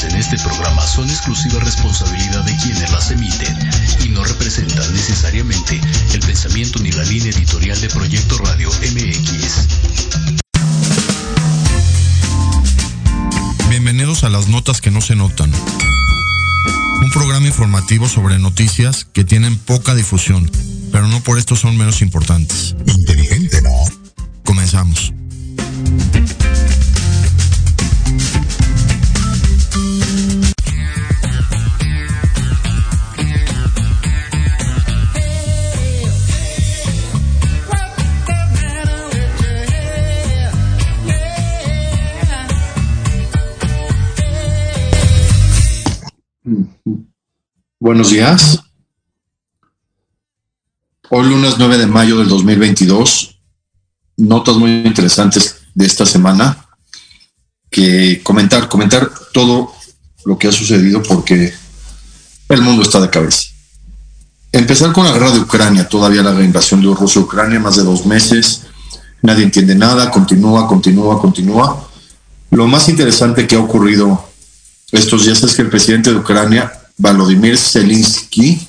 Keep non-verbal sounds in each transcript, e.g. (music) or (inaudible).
vertidas en este programa son exclusiva responsabilidad de quienes las emiten y no representan necesariamente el pensamiento ni la línea editorial de Proyecto Radio MX. Bienvenidos a las notas que no se notan. Un programa informativo sobre noticias que tienen poca difusión, pero no por esto son menos importantes. Buenos días. Hoy lunes 9 de mayo del 2022. Notas muy interesantes de esta semana que comentar, comentar todo lo que ha sucedido porque el mundo está de cabeza. Empezar con la guerra de Ucrania, todavía la invasión de Rusia a Ucrania, más de dos meses, nadie entiende nada, continúa, continúa, continúa. Lo más interesante que ha ocurrido estos días es que el presidente de Ucrania, Volodymyr Zelensky,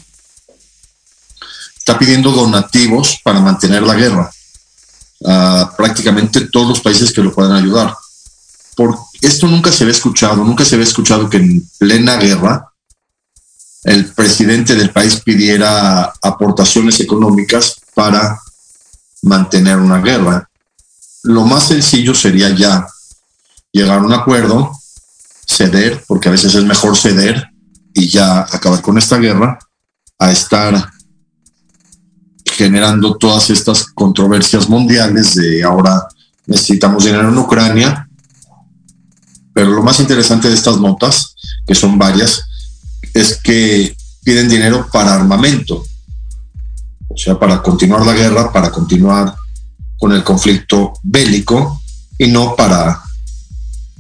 está pidiendo donativos para mantener la guerra a prácticamente todos los países que lo puedan ayudar. Por esto nunca se había escuchado, nunca se había escuchado que en plena guerra el presidente del país pidiera aportaciones económicas para mantener una guerra. Lo más sencillo sería ya llegar a un acuerdo, ceder, porque a veces es mejor ceder y ya acabar con esta guerra, a estar generando todas estas controversias mundiales de ahora necesitamos dinero en Ucrania. Pero lo más interesante de estas notas, que son varias, es que piden dinero para armamento, o sea, para continuar la guerra, para continuar con el conflicto bélico y no para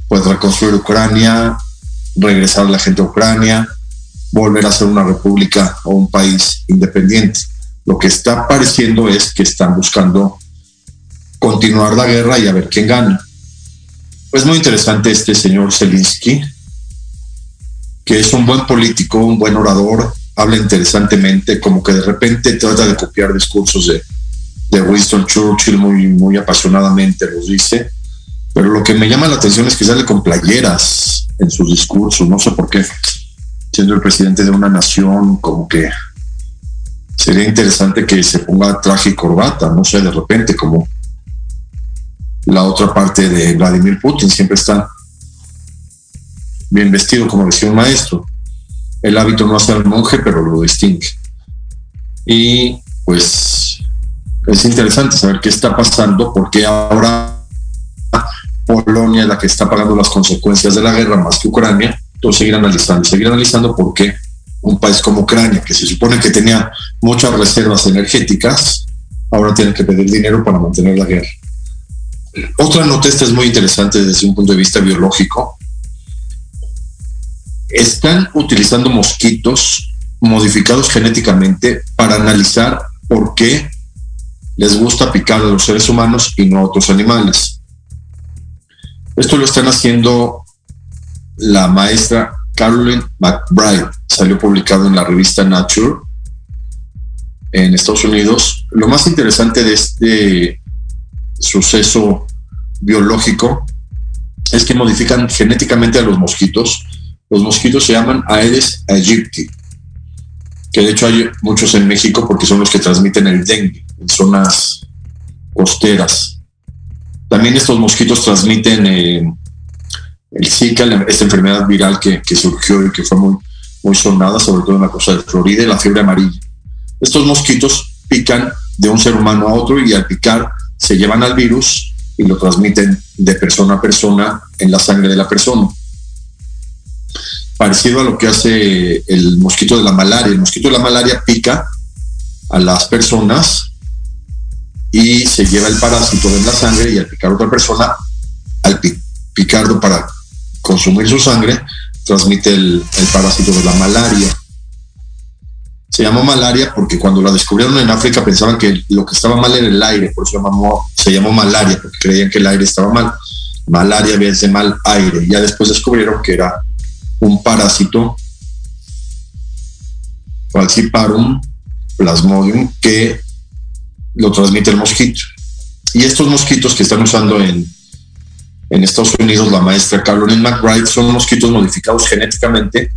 pues reconstruir Ucrania, regresar a la gente a Ucrania, volver a ser una república o un país independiente. Lo que está pareciendo es que están buscando continuar la guerra y a ver quién gana. Es muy interesante este señor Zelensky, que es un buen político, un buen orador, habla interesantemente, como que de repente trata de copiar discursos de, de Winston Churchill muy, muy apasionadamente, los dice. Pero lo que me llama la atención es que sale con playeras en sus discursos, no sé por qué, siendo el presidente de una nación, como que sería interesante que se ponga traje y corbata, no sé, de repente, como la otra parte de Vladimir Putin, siempre está bien vestido, como decía un maestro. El hábito no hace al monje, pero lo distingue. Y pues es interesante saber qué está pasando, porque ahora Polonia es la que está pagando las consecuencias de la guerra más que Ucrania. Seguir analizando, seguir analizando por qué un país como Ucrania, que se supone que tenía muchas reservas energéticas, ahora tiene que pedir dinero para mantener la guerra. Otra nota, esta es muy interesante desde un punto de vista biológico. Están utilizando mosquitos modificados genéticamente para analizar por qué les gusta picar a los seres humanos y no a otros animales. Esto lo están haciendo la maestra Caroline McBride. Salió publicado en la revista Nature en Estados Unidos. Lo más interesante de este suceso biológico es que modifican genéticamente a los mosquitos. Los mosquitos se llaman Aedes aegypti, que de hecho hay muchos en México porque son los que transmiten el dengue en zonas costeras. También estos mosquitos transmiten eh, el Zika, esta enfermedad viral que, surgió y que fue muy, sonada, sobre todo en la costa de Florida, y la fiebre amarilla. Estos mosquitos pican de un ser humano a otro y al picar se llevan al virus y lo transmiten de persona a persona en la sangre de la persona. Parecido a lo que hace el mosquito de la malaria. El mosquito de la malaria pica a las personas y se lleva el parásito en la sangre y al picar a otra persona, al picarlo para consumir su sangre, transmite el, parásito de la malaria. Se llamó malaria porque cuando la descubrieron en África pensaban que lo que estaba mal era el aire, por eso llamó, se llamó malaria, porque creían que el aire estaba mal. malaria, de mal aire. Ya después descubrieron que era un parásito, Falciparum plasmodium, que lo transmite el mosquito. Y estos mosquitos que están usando en, en Estados Unidos la maestra Caroline McBride son mosquitos modificados genéticamente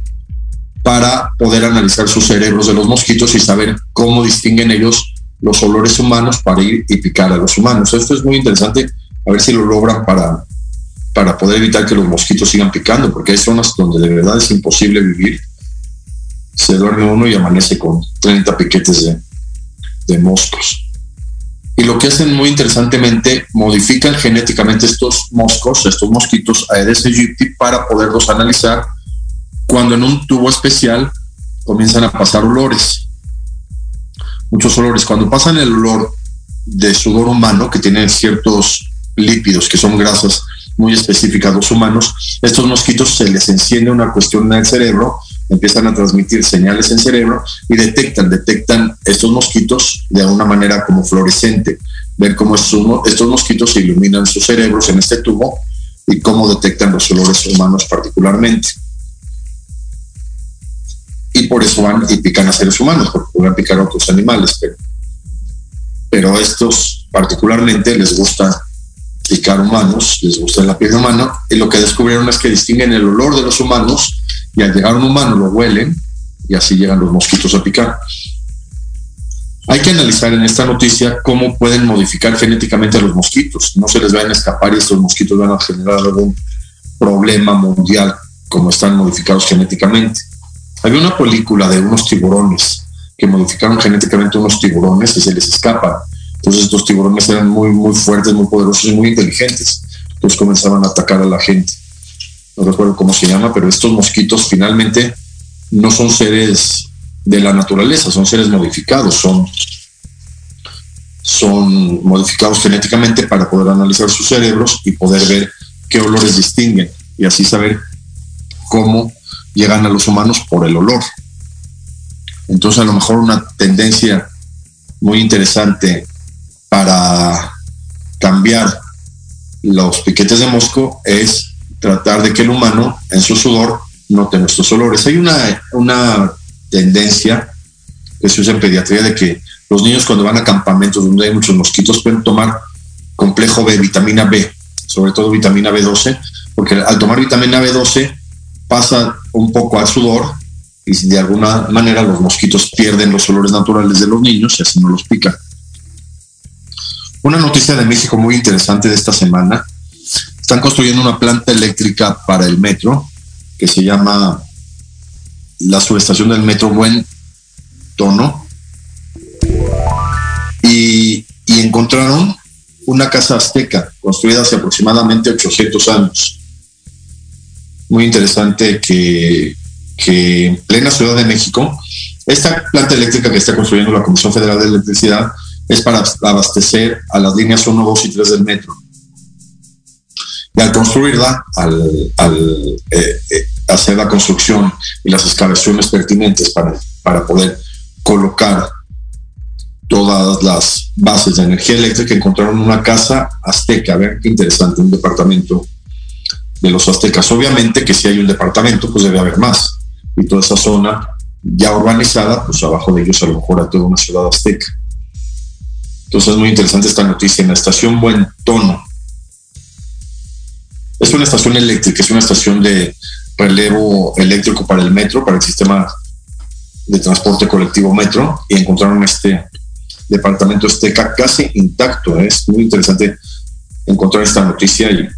para poder analizar sus cerebros de los mosquitos y saber cómo distinguen ellos los olores humanos para ir y picar a los humanos. Esto es muy interesante, a ver si lo logran para, para poder evitar que los mosquitos sigan picando, porque hay zonas donde de verdad es imposible vivir. Se duerme uno y amanece con 30 piquetes de, de moscos. Y lo que hacen muy interesantemente, modifican genéticamente estos moscos, estos mosquitos Aedes aegypti, para poderlos analizar cuando en un tubo especial comienzan a pasar olores. Muchos olores. Cuando pasan el olor de sudor humano, que tiene ciertos lípidos, que son grasas muy específicas los humanos, estos mosquitos se les enciende una cuestión en el cerebro, empiezan a transmitir señales en cerebro y detectan, detectan estos mosquitos de una manera como fluorescente, ver cómo estos, mosquitos iluminan sus cerebros en este tubo y cómo detectan los olores humanos particularmente. Y por eso van y pican a seres humanos, porque pueden picar a otros animales, pero, pero estos particularmente les gusta picar humanos, les gusta la piel humana, y lo que descubrieron es que distinguen el olor de los humanos y al llegar un humano lo huelen y así llegan los mosquitos a picar. Hay que analizar en esta noticia cómo pueden modificar genéticamente a los mosquitos. No se les vayan a escapar y estos mosquitos van a generar algún problema mundial como están modificados genéticamente. Había una película de unos tiburones que modificaron genéticamente unos tiburones y se les escapan. Entonces estos tiburones eran muy, muy fuertes, muy poderosos y muy inteligentes. Entonces comenzaban a atacar a la gente. No recuerdo cómo se llama, pero estos mosquitos finalmente no son seres de la naturaleza, son seres modificados, son, son modificados genéticamente para poder analizar sus cerebros y poder ver qué olores distinguen y así saber cómo llegan a los humanos por el olor. Entonces a lo mejor una tendencia muy interesante para cambiar los piquetes de mosco es tratar de que el humano en su sudor note nuestros olores. Hay una, una tendencia que se usa en pediatría de que los niños cuando van a campamentos donde hay muchos mosquitos pueden tomar complejo B, vitamina B, sobre todo vitamina B12, porque al tomar vitamina B12 pasa un poco al sudor y de alguna manera los mosquitos pierden los olores naturales de los niños y así no los pican. Una noticia de México muy interesante de esta semana. Están construyendo una planta eléctrica para el metro que se llama la subestación del metro Buen Tono. Y, encontraron una casa azteca construida hace aproximadamente 800 años muy interesante que, en plena Ciudad de México, esta planta eléctrica que está construyendo la Comisión Federal de Electricidad es para abastecer a las líneas 1, 2 y 3 del metro. Y al construirla, al, eh, eh, hacer la construcción y las excavaciones pertinentes para, para poder colocar todas las bases de energía eléctrica, encontraron una casa azteca. Vean qué interesante, un departamento de los aztecas. Obviamente que si hay un departamento, pues debe haber más. Y toda esa zona ya urbanizada, pues abajo de ellos a lo mejor a toda una ciudad azteca. Entonces es muy interesante esta noticia. En la estación Buen Tono. Es una estación eléctrica, es una estación de relevo eléctrico para el metro, para el sistema de transporte colectivo metro, y encontraron este departamento azteca casi intacto. ¿eh? Es muy interesante encontrar esta noticia y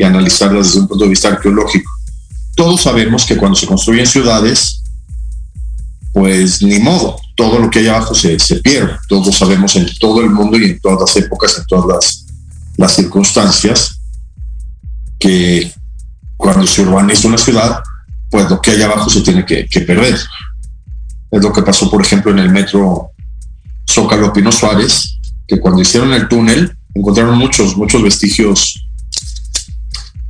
y analizarlas desde un punto de vista arqueológico. Todos sabemos que cuando se construyen ciudades, pues ni modo, todo lo que hay abajo se, se pierde. Todos sabemos en todo el mundo y en todas las épocas, en todas las, las circunstancias, que cuando se urbaniza una ciudad, pues lo que hay abajo se tiene que, perder. Es lo que pasó, por ejemplo, en el metro Zócalo Pino Suárez, que cuando hicieron el túnel encontraron muchos, muchos vestigios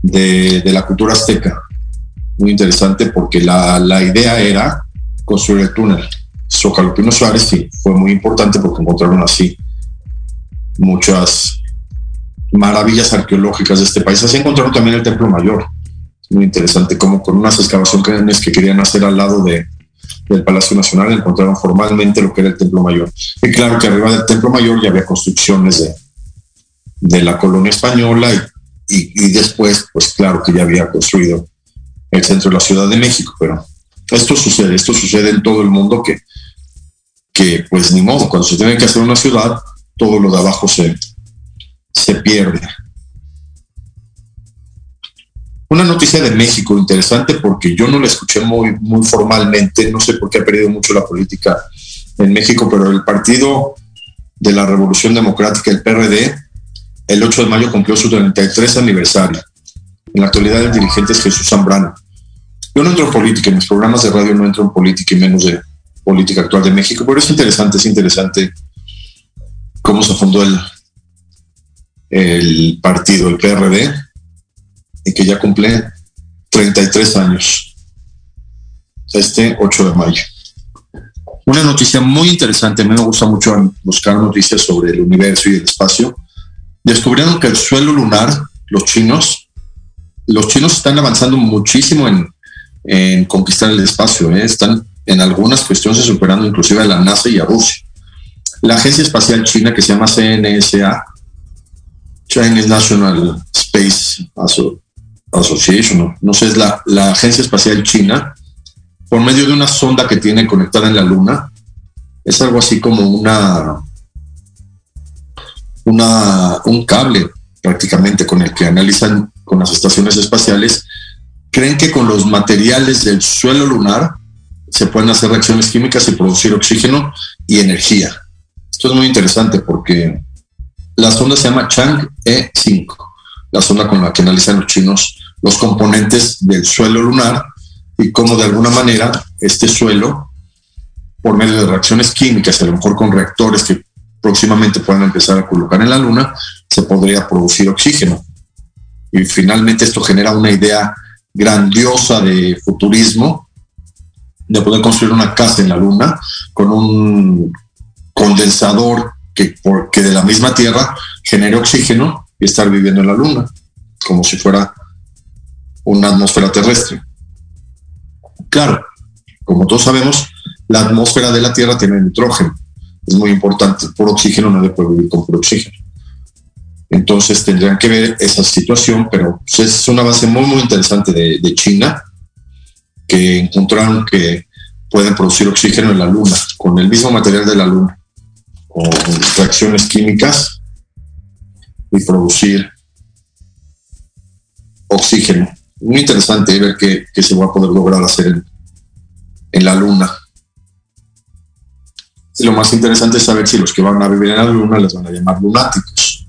de, la cultura azteca. Muy interesante porque la, idea era construir el túnel. Zócalo Pino Suárez sí, fue muy importante porque encontraron así muchas maravillas arqueológicas de este país. Así encontraron también el Templo Mayor. Muy interesante, como con unas excavaciones que querían hacer al lado de, del Palacio Nacional encontraron formalmente lo que era el Templo Mayor. Y claro que arriba del Templo Mayor ya había construcciones de, de la colonia española y, y, después, pues claro que ya había construido el centro de la Ciudad de México, pero esto sucede, esto sucede en todo el mundo que, que pues ni modo, cuando se tiene que hacer una ciudad, todo lo de abajo se, se pierde. Una noticia de México interesante porque yo no la escuché muy, muy formalmente, no sé por qué ha perdido mucho la política en México, pero el Partido de la Revolución Democrática, el PRD, el 8 de mayo cumplió su 33 aniversario. En la actualidad el dirigente es Jesús Zambrano. Yo no entro en política, en mis programas de radio no entro en política y menos de política actual de México, pero es interesante, es interesante cómo se fundó el, el partido, el PRD, y que ya cumple 33 años, este 8 de mayo. Una noticia muy interesante, a mí me gusta mucho buscar noticias sobre el universo y el espacio. Descubrieron que el suelo lunar, los chinos, los chinos están avanzando muchísimo en, en conquistar el espacio, ¿eh? están en algunas cuestiones superando inclusive a la NASA y a Rusia. La Agencia Espacial China, que se llama CNSA, Chinese National Space Association, no, sé, es la, la Agencia Espacial China, por medio de una sonda que tiene conectada en la Luna, es algo así como una, una, un cable prácticamente con el que analizan con las estaciones espaciales, creen que con los materiales del suelo lunar se pueden hacer reacciones químicas y producir oxígeno y energía. Esto es muy interesante porque la sonda se llama Chang'e 5, la sonda con la que analizan los chinos los componentes del suelo lunar y cómo de alguna manera este suelo, por medio de reacciones químicas, a lo mejor con reactores que próximamente puedan empezar a colocar en la luna, se podría producir oxígeno. Y finalmente esto genera una idea grandiosa de futurismo, de poder construir una casa en la luna con un condensador que, porque de la misma Tierra genere oxígeno y estar viviendo en la Luna, como si fuera una atmósfera terrestre. Claro, como todos sabemos, la atmósfera de la Tierra tiene nitrógeno. Es muy importante. Por oxígeno no puede vivir con puro oxígeno. Entonces tendrían que ver esa situación, pero es una base muy, muy interesante de China, que encontraron que pueden producir oxígeno en la Luna, con el mismo material de la Luna o reacciones químicas y producir oxígeno. Muy interesante ver qué, se va a poder lograr hacer en, en la Luna. Y lo más interesante es saber si los que van a vivir en la Luna les van a llamar lunáticos.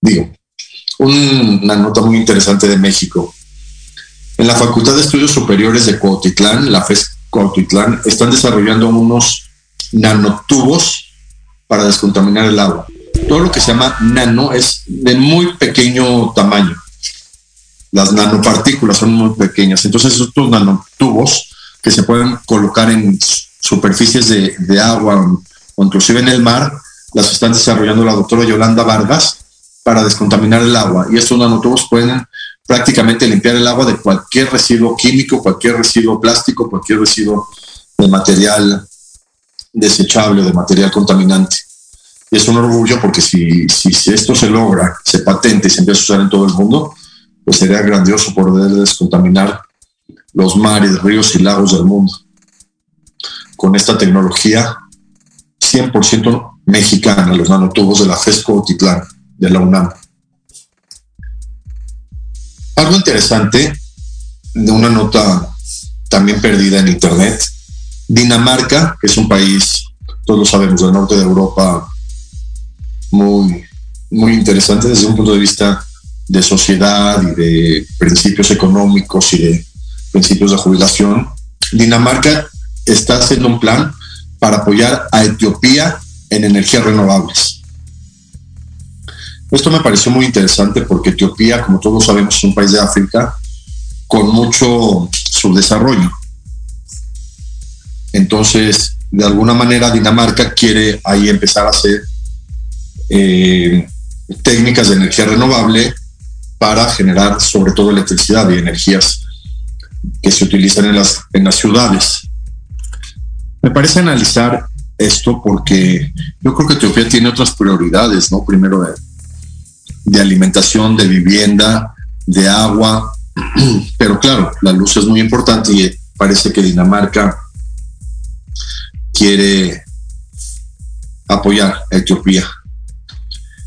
Digo, una nota muy interesante de México. En la Facultad de Estudios Superiores de Cuautitlán, la FES Cuautitlán están desarrollando unos nanotubos para descontaminar el agua. Todo lo que se llama nano es de muy pequeño tamaño. Las nanopartículas son muy pequeñas. Entonces estos nanotubos que se pueden colocar en superficies de, de agua o inclusive en el mar, las están desarrollando la doctora Yolanda Vargas para descontaminar el agua. Y estos nanotubos pueden prácticamente limpiar el agua de cualquier residuo químico, cualquier residuo plástico, cualquier residuo de material desechable, de material contaminante. Y es un orgullo porque si, si esto se logra, se patente y se empieza a usar en todo el mundo, pues sería grandioso poder descontaminar los mares, ríos y lagos del mundo. Con esta tecnología 100% mexicana, los nanotubos de la FESCO Titlán, de la UNAM. Algo interesante de una nota también perdida en Internet. Dinamarca, que es un país, todos lo sabemos, del norte de Europa, muy, muy interesante desde un punto de vista de sociedad y de principios económicos y de principios de jubilación. Dinamarca está haciendo un plan para apoyar a Etiopía en energías renovables. Esto me pareció muy interesante porque Etiopía, como todos sabemos, es un país de África con mucho subdesarrollo. Entonces, de alguna manera, Dinamarca quiere ahí empezar a hacer eh, técnicas de energía renovable para generar sobre todo electricidad y energías que se utilizan en las, en las ciudades. Me parece analizar esto porque yo creo que Etiopía tiene otras prioridades, ¿no? Primero de alimentación, de vivienda, de agua, (clears throat) pero claro, la luz es muy importante y parece que Dinamarca quiere apoyar a Etiopía.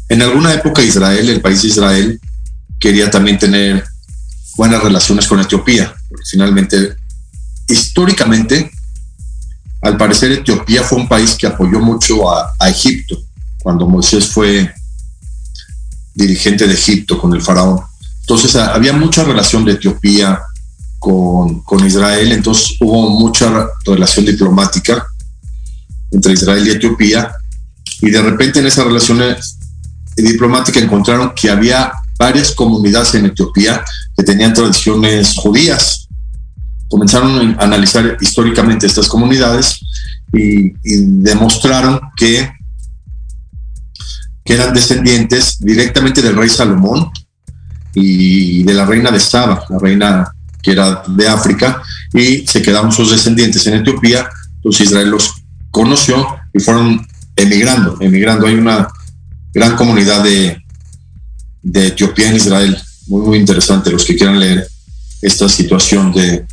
En alguna época Israel, el país de Israel, quería también tener buenas relaciones con Etiopía, finalmente, históricamente, al parecer Etiopía fue un país que apoyó mucho a, Egipto, cuando Moisés fue dirigente de Egipto con el faraón. Entonces había mucha relación de Etiopía con, con, Israel, entonces hubo mucha relación diplomática entre Israel y Etiopía, y de repente en esas relaciones diplomáticas encontraron que había varias comunidades en Etiopía que tenían tradiciones judías. Comenzaron a analizar históricamente estas comunidades y, demostraron que, que eran descendientes directamente del rey Salomón y de la reina de Saba, la reina que era de África, y se quedaron sus descendientes en Etiopía. Entonces Israel los conoció y fueron emigrando, emigrando. Hay una gran comunidad de, de Etiopía en Israel. Muy, muy interesante los que quieran leer esta situación de,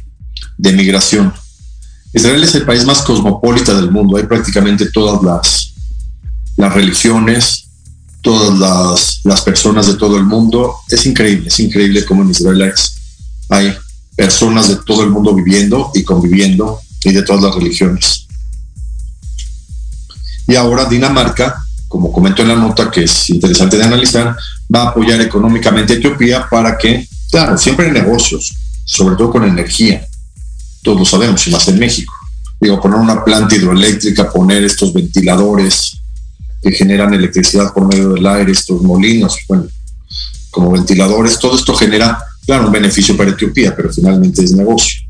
de migración. Israel es el país más cosmopolita del mundo. Hay prácticamente todas las, las religiones, todas las, las, personas de todo el mundo. Es increíble, es increíble cómo en Israel hay personas de todo el mundo viviendo y conviviendo y de todas las religiones. Y ahora Dinamarca como comento en la nota, que es interesante de analizar, va a apoyar económicamente a Etiopía para que, claro, siempre hay negocios, sobre todo con energía, todos lo sabemos, y más en México. Digo, poner una planta hidroeléctrica, poner estos ventiladores que generan electricidad por medio del aire, estos molinos, bueno, como ventiladores, todo esto genera, claro, un beneficio para Etiopía, pero finalmente es negocio.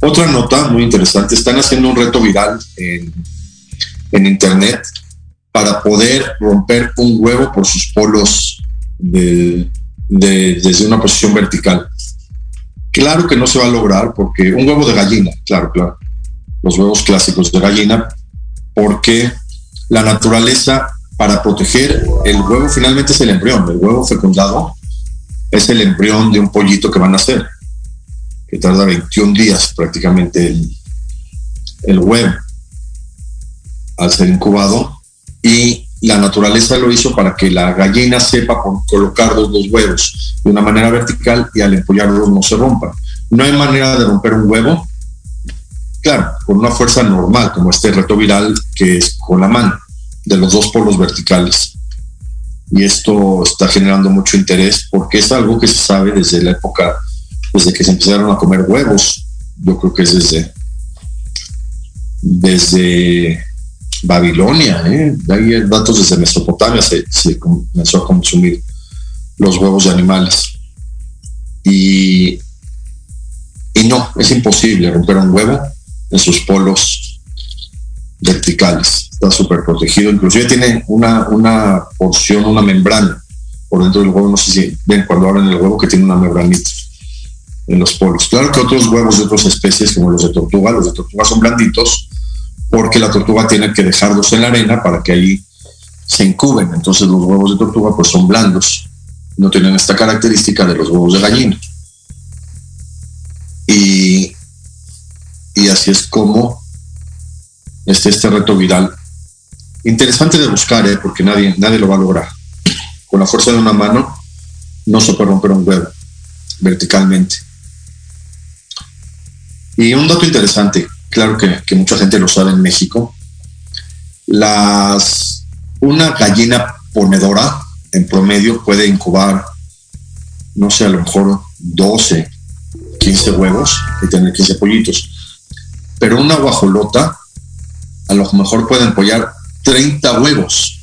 Otra nota muy interesante, están haciendo un reto viral en en Internet para poder romper un huevo por sus polos desde una posición vertical. Claro que no se va a lograr porque un huevo de gallina, claro, claro, los huevos clásicos de gallina, porque la naturaleza para proteger el huevo finalmente es el embrión, el huevo fecundado es el embrión de un pollito que van a hacer, que tarda 21 días prácticamente el, el huevo al ser incubado y la naturaleza lo hizo para que la gallina sepa colocar los dos huevos de una manera vertical y al empollarlos no se rompan. No hay manera de romper un huevo, claro, con una fuerza normal, como este reto viral que es con la mano, de los dos polos verticales. Y esto está generando mucho interés porque es algo que se sabe desde la época, desde que se empezaron a comer huevos. Yo creo que es desde, desde Babilonia, ¿eh? hay datos desde Mesopotamia se, comenzó a consumir los huevos de animales. Y, y no, es imposible romper un huevo en sus polos verticales. Está súper protegido. Inclusive tiene una, una porción, una membrana por dentro del huevo. No sé si ven cuando abren el huevo que tiene una membranita en los polos. Claro que otros huevos de otras especies, como los de tortuga, los de tortuga son blanditos, porque la tortuga tiene que dejarlos en la arena para que ahí se incuben. Entonces los huevos de tortuga pues son blandos, no tienen esta característica de los huevos de gallina. Y, y así es como este, este reto viral. Interesante de buscar, ¿eh? porque nadie, nadie lo va a lograr. Con la fuerza de una mano no se puede romper un huevo verticalmente. Y un dato interesante, claro que, mucha gente lo sabe en México, las, una gallina ponedora en promedio puede incubar, no sé, a lo mejor 12, 15 huevos y tener 15 pollitos. Pero una guajolota a lo mejor puede empollar 30 huevos.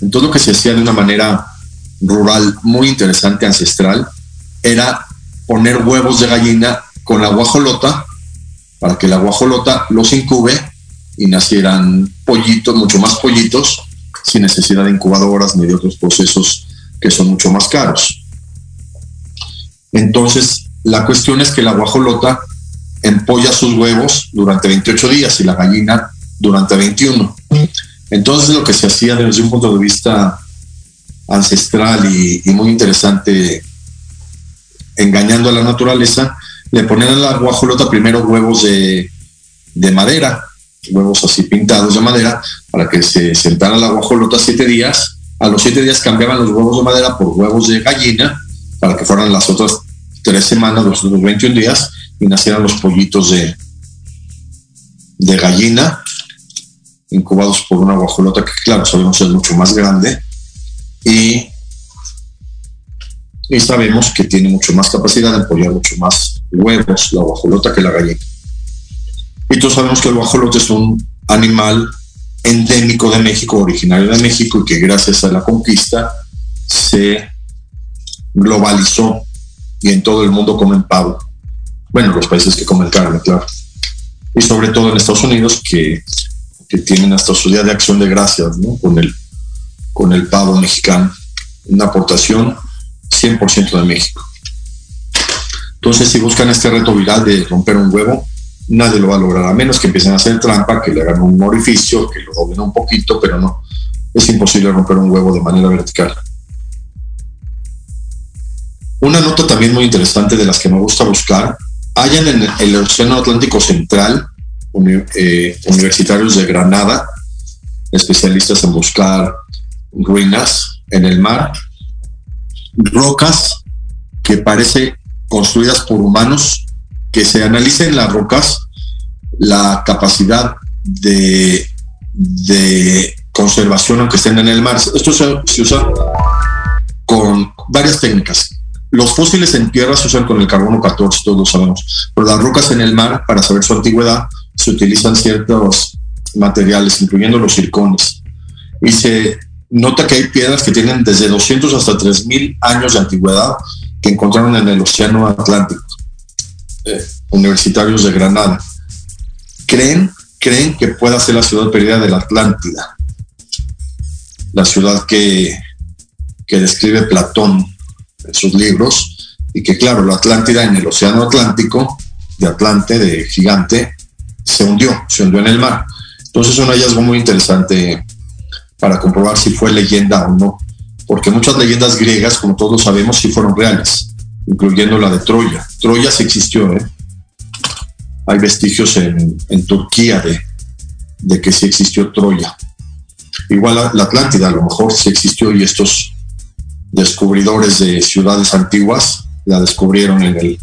Entonces lo que se hacía de una manera rural muy interesante, ancestral, era poner huevos de gallina con la guajolota para que la guajolota los incube y nacieran pollitos, mucho más pollitos, sin necesidad de incubadoras ni de otros procesos que son mucho más caros. Entonces, la cuestión es que la guajolota empolla sus huevos durante 28 días y la gallina durante 21. Entonces, lo que se hacía desde un punto de vista ancestral y, muy interesante, engañando a la naturaleza, le ponían a la guajolota primero huevos de, de madera, huevos así pintados de madera, para que se sentara la guajolota siete días. A los siete días cambiaban los huevos de madera por huevos de gallina, para que fueran las otras tres semanas, los otros 21 días, y nacieran los pollitos de, de gallina, incubados por una guajolota que, claro, sabemos es mucho más grande, y, y sabemos que tiene mucho más capacidad de empollar mucho más huevos la guajolota que la gallina. Y todos sabemos que el guajolote es un animal endémico de México, originario de México, y que gracias a la conquista se globalizó y en todo el mundo comen pavo. Bueno, los países que comen carne, claro. Y sobre todo en Estados Unidos, que, que tienen hasta su día de acción de gracias ¿no? con, el, con el pavo mexicano. Una aportación 100% de México. Entonces, si buscan este reto viral de romper un huevo, nadie lo va a lograr, a menos que empiecen a hacer trampa, que le hagan un orificio, que lo doblen un poquito, pero no, es imposible romper un huevo de manera vertical. Una nota también muy interesante de las que me gusta buscar, hayan en el Océano Atlántico Central eh, universitarios de Granada, especialistas en buscar ruinas en el mar, rocas que parece construidas por humanos que se analicen las rocas la capacidad de, de conservación aunque estén en el mar. Esto se, usa con varias técnicas. Los fósiles en tierra se usan con el carbono 14, todos lo sabemos, pero las rocas en el mar, para saber su antigüedad, se utilizan ciertos materiales, incluyendo los circones. Y se nota que hay piedras que tienen desde 200 hasta 3000 años de antigüedad que encontraron en el Océano Atlántico. Eh, universitarios de Granada. Creen, creen que pueda ser la ciudad perdida de la Atlántida, la ciudad que, que describe Platón en sus libros, y que claro, la Atlántida en el Océano Atlántico, de Atlante, de gigante, se hundió, se hundió en el mar. Entonces es un hallazgo muy interesante para comprobar si fue leyenda o no, porque muchas leyendas griegas, como todos sabemos, sí fueron reales incluyendo la de Troya. Troya sí existió, ¿eh? Hay vestigios en, Turquía de, de, que sí existió Troya. Igual la, Atlántida a lo mejor sí existió y estos descubridores de ciudades antiguas la descubrieron en el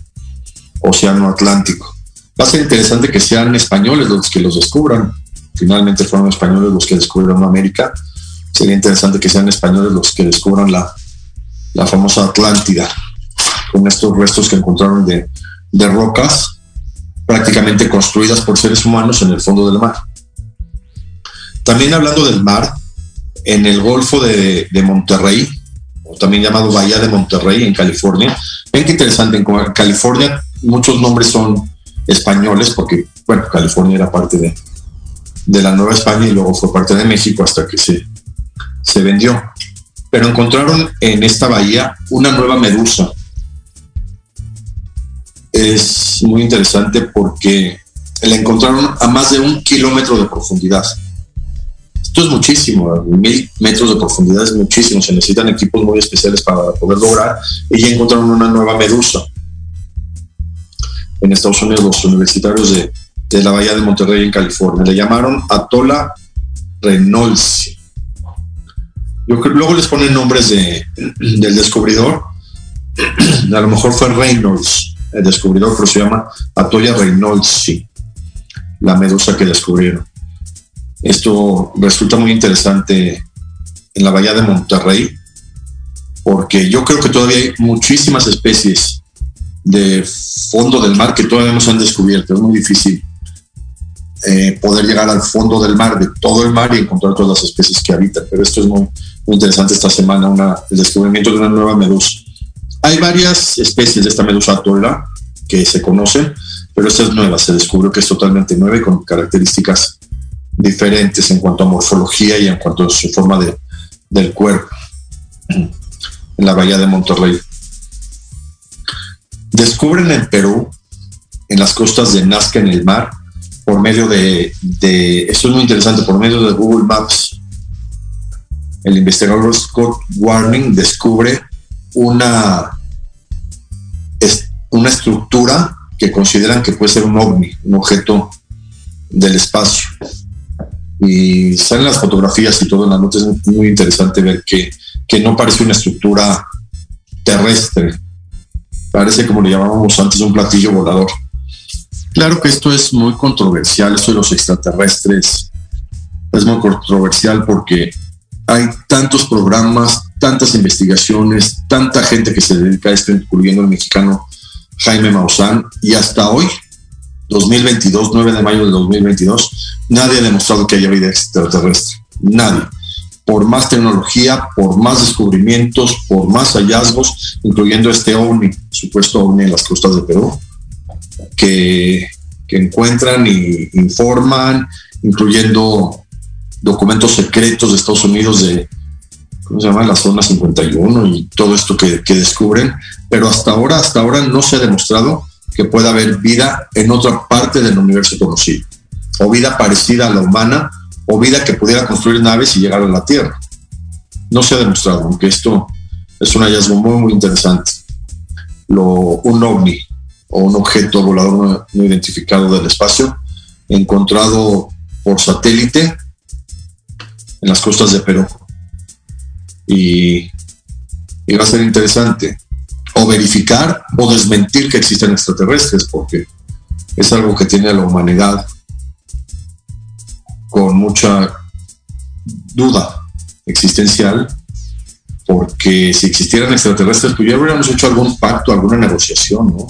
Océano Atlántico. Va a ser interesante que sean españoles los que los descubran. Finalmente fueron españoles los que descubrieron América. Sería interesante que sean españoles los que descubran la, la famosa Atlántida con estos restos que encontraron de, rocas prácticamente construidas por seres humanos en el fondo del mar. También hablando del mar, en el Golfo de, Monterrey, también llamado Bahía de Monterrey, en California, ven qué interesante, en California muchos nombres son españoles, porque, bueno, California era parte de, de la Nueva España y luego fue parte de México hasta que se, se vendió. Pero encontraron en esta bahía una nueva medusa, es muy interesante porque la encontraron a más de un kilómetro de profundidad. Esto es muchísimo, mil metros de profundidad es muchísimo, se necesitan equipos muy especiales para poder lograr. Y ya encontraron una nueva medusa. En Estados Unidos, los universitarios de, de la Bahía de Monterrey, en California, le llamaron Atola Reynolds. Yo luego les ponen nombres de, del descubridor. (clears throat) A lo mejor fue Reynolds el descubridor, pero se llama Atoya Reynolds, la medusa que descubrieron. Esto resulta muy interesante en la bahía de Monterrey, porque yo creo que todavía hay muchísimas especies de fondo del mar que todavía no se han descubierto. Es muy difícil eh, poder llegar al fondo del mar, de todo el mar y encontrar todas las especies que habitan. Pero esto es muy, interesante esta semana, una, el descubrimiento de una nueva medusa. Hay varias especies de esta medusa atola que se conocen, pero esta es nueva, se descubrió que es totalmente nueva y con características diferentes en cuanto a morfología y en cuanto a su forma de, del cuerpo en la bahía de Monterrey. Descubren en Perú, en las costas de Nazca en el mar, por medio de, de, esto es muy interesante, por medio de Google Maps, el investigador Scott Warning descubre una, una estructura que consideran que puede ser un ovni, un objeto del espacio. Y salen las fotografías y todo en la nota, es muy interesante ver que, que no parece una estructura terrestre, parece como le llamábamos antes un platillo volador. Claro que esto es muy controversial, eso de los extraterrestres es muy controversial porque hay tantos programas, tantas investigaciones, tanta gente que se dedica a esto, incluyendo el mexicano Jaime Maussan, y hasta hoy, 2022, 9 de mayo de 2022, nadie ha demostrado que haya vida extraterrestre. Nadie. Por más tecnología, por más descubrimientos, por más hallazgos, incluyendo este OVNI, supuesto OVNI en las costas de Perú, que, que encuentran y informan, incluyendo documentos secretos de Estados Unidos de, ¿cómo se llama? La zona 51 y todo esto que, que, descubren, pero hasta ahora, hasta ahora no se ha demostrado que pueda haber vida en otra parte del universo conocido, o vida parecida a la humana, o vida que pudiera construir naves y llegar a la Tierra. No se ha demostrado, aunque esto es un hallazgo muy, muy interesante. Lo, un ovni o un objeto volador no, identificado del espacio encontrado por satélite en las costas de Perú. Y, y, va a ser interesante o verificar o desmentir que existen extraterrestres, porque es algo que tiene a la humanidad con mucha duda existencial, porque si existieran extraterrestres, pues ya hubiéramos hecho algún pacto, alguna negociación, ¿no?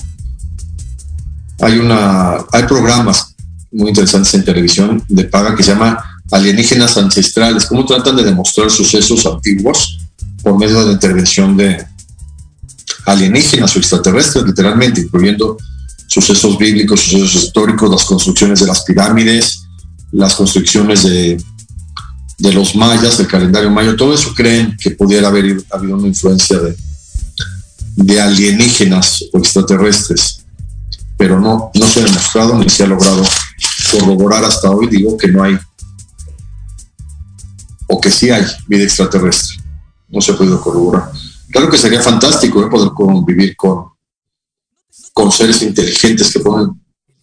Hay una, hay programas muy interesantes en televisión de paga que se llama alienígenas ancestrales, cómo tratan de demostrar sucesos antiguos por medio de la intervención de alienígenas o extraterrestres, literalmente, incluyendo sucesos bíblicos, sucesos históricos, las construcciones de las pirámides, las construcciones de, los mayas, del calendario mayo, todo eso creen que pudiera haber habido una influencia de, de alienígenas o extraterrestres, pero no, no se ha demostrado ni se ha logrado corroborar hasta hoy, digo que no hay o que sí hay vida extraterrestre. No se ha podido corroborar. Claro que sería fantástico ¿eh? poder convivir con, con seres inteligentes que puedan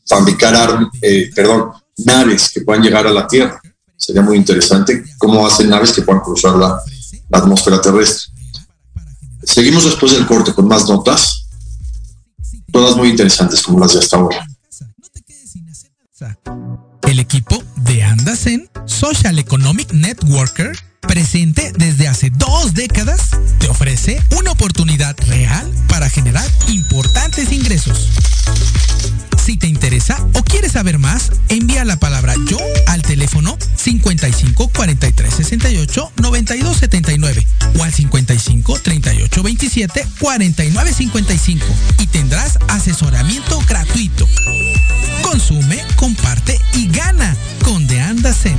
fabricar eh, perdón, naves que puedan llegar a la Tierra. Sería muy interesante cómo hacen naves que puedan cruzar la, la atmósfera terrestre. Seguimos después del corte con más notas, todas muy interesantes como las de hasta ahora. El equipo de Andasen Social Economic Networker, presente desde hace dos décadas, te ofrece una oportunidad real para generar importantes ingresos. Si te interesa o quieres saber más, envía la palabra yo al teléfono 55 43 68 92 79 o al 55 38 27 49 55 y tendrás asesoramiento gratuito. Consume, comparte y gana con The Anda Zen.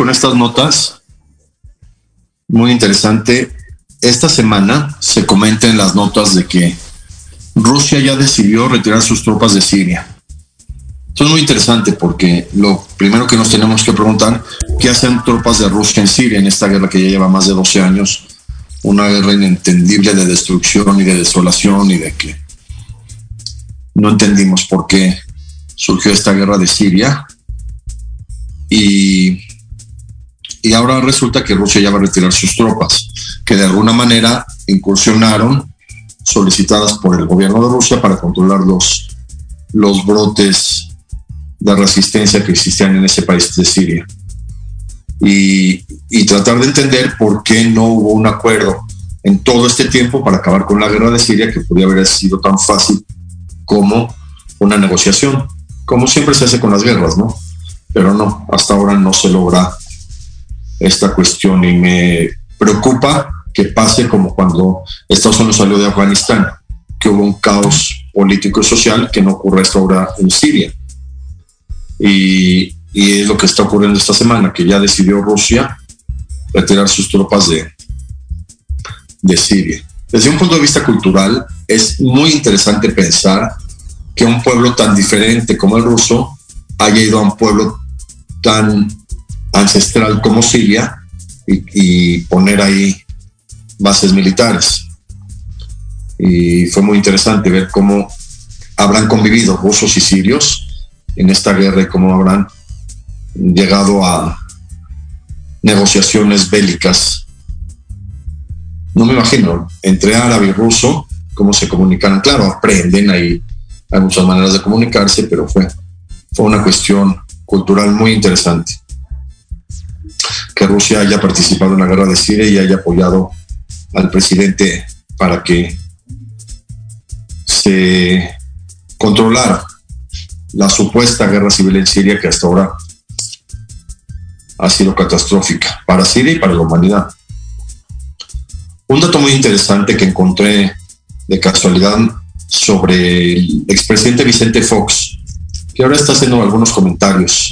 Con estas notas. Muy interesante. Esta semana se comenta en las notas de que Rusia ya decidió retirar sus tropas de Siria. Esto es muy interesante porque lo primero que nos tenemos que preguntar, ¿qué hacen tropas de Rusia en Siria en esta guerra que ya lleva más de 12 años? Una guerra inentendible de destrucción y de desolación y de que no entendimos por qué surgió esta guerra de Siria. Y y ahora resulta que Rusia ya va a retirar sus tropas, que de alguna manera incursionaron solicitadas por el gobierno de Rusia para controlar los, los brotes de resistencia que existían en ese país de Siria. Y, y tratar de entender por qué no hubo un acuerdo en todo este tiempo para acabar con la guerra de Siria, que podría haber sido tan fácil como una negociación, como siempre se hace con las guerras, ¿no? Pero no, hasta ahora no se logra esta cuestión y me preocupa que pase como cuando Estados Unidos salió de Afganistán, que hubo un caos político y social que no ocurre hasta ahora en Siria. Y, y es lo que está ocurriendo esta semana, que ya decidió Rusia retirar sus tropas de, de Siria. Desde un punto de vista cultural, es muy interesante pensar que un pueblo tan diferente como el ruso haya ido a un pueblo tan ancestral como Siria y, poner ahí bases militares. Y fue muy interesante ver cómo habrán convivido rusos y sirios en esta guerra y cómo habrán llegado a negociaciones bélicas. No me imagino, entre árabe y ruso, cómo se comunican. Claro, aprenden ahí, hay muchas maneras de comunicarse, pero fue, fue una cuestión cultural muy interesante que Rusia haya participado en la guerra de Siria y haya apoyado al presidente para que se controlara la supuesta guerra civil en Siria que hasta ahora ha sido catastrófica para Siria y para la humanidad. Un dato muy interesante que encontré de casualidad sobre el expresidente Vicente Fox, que ahora está haciendo algunos comentarios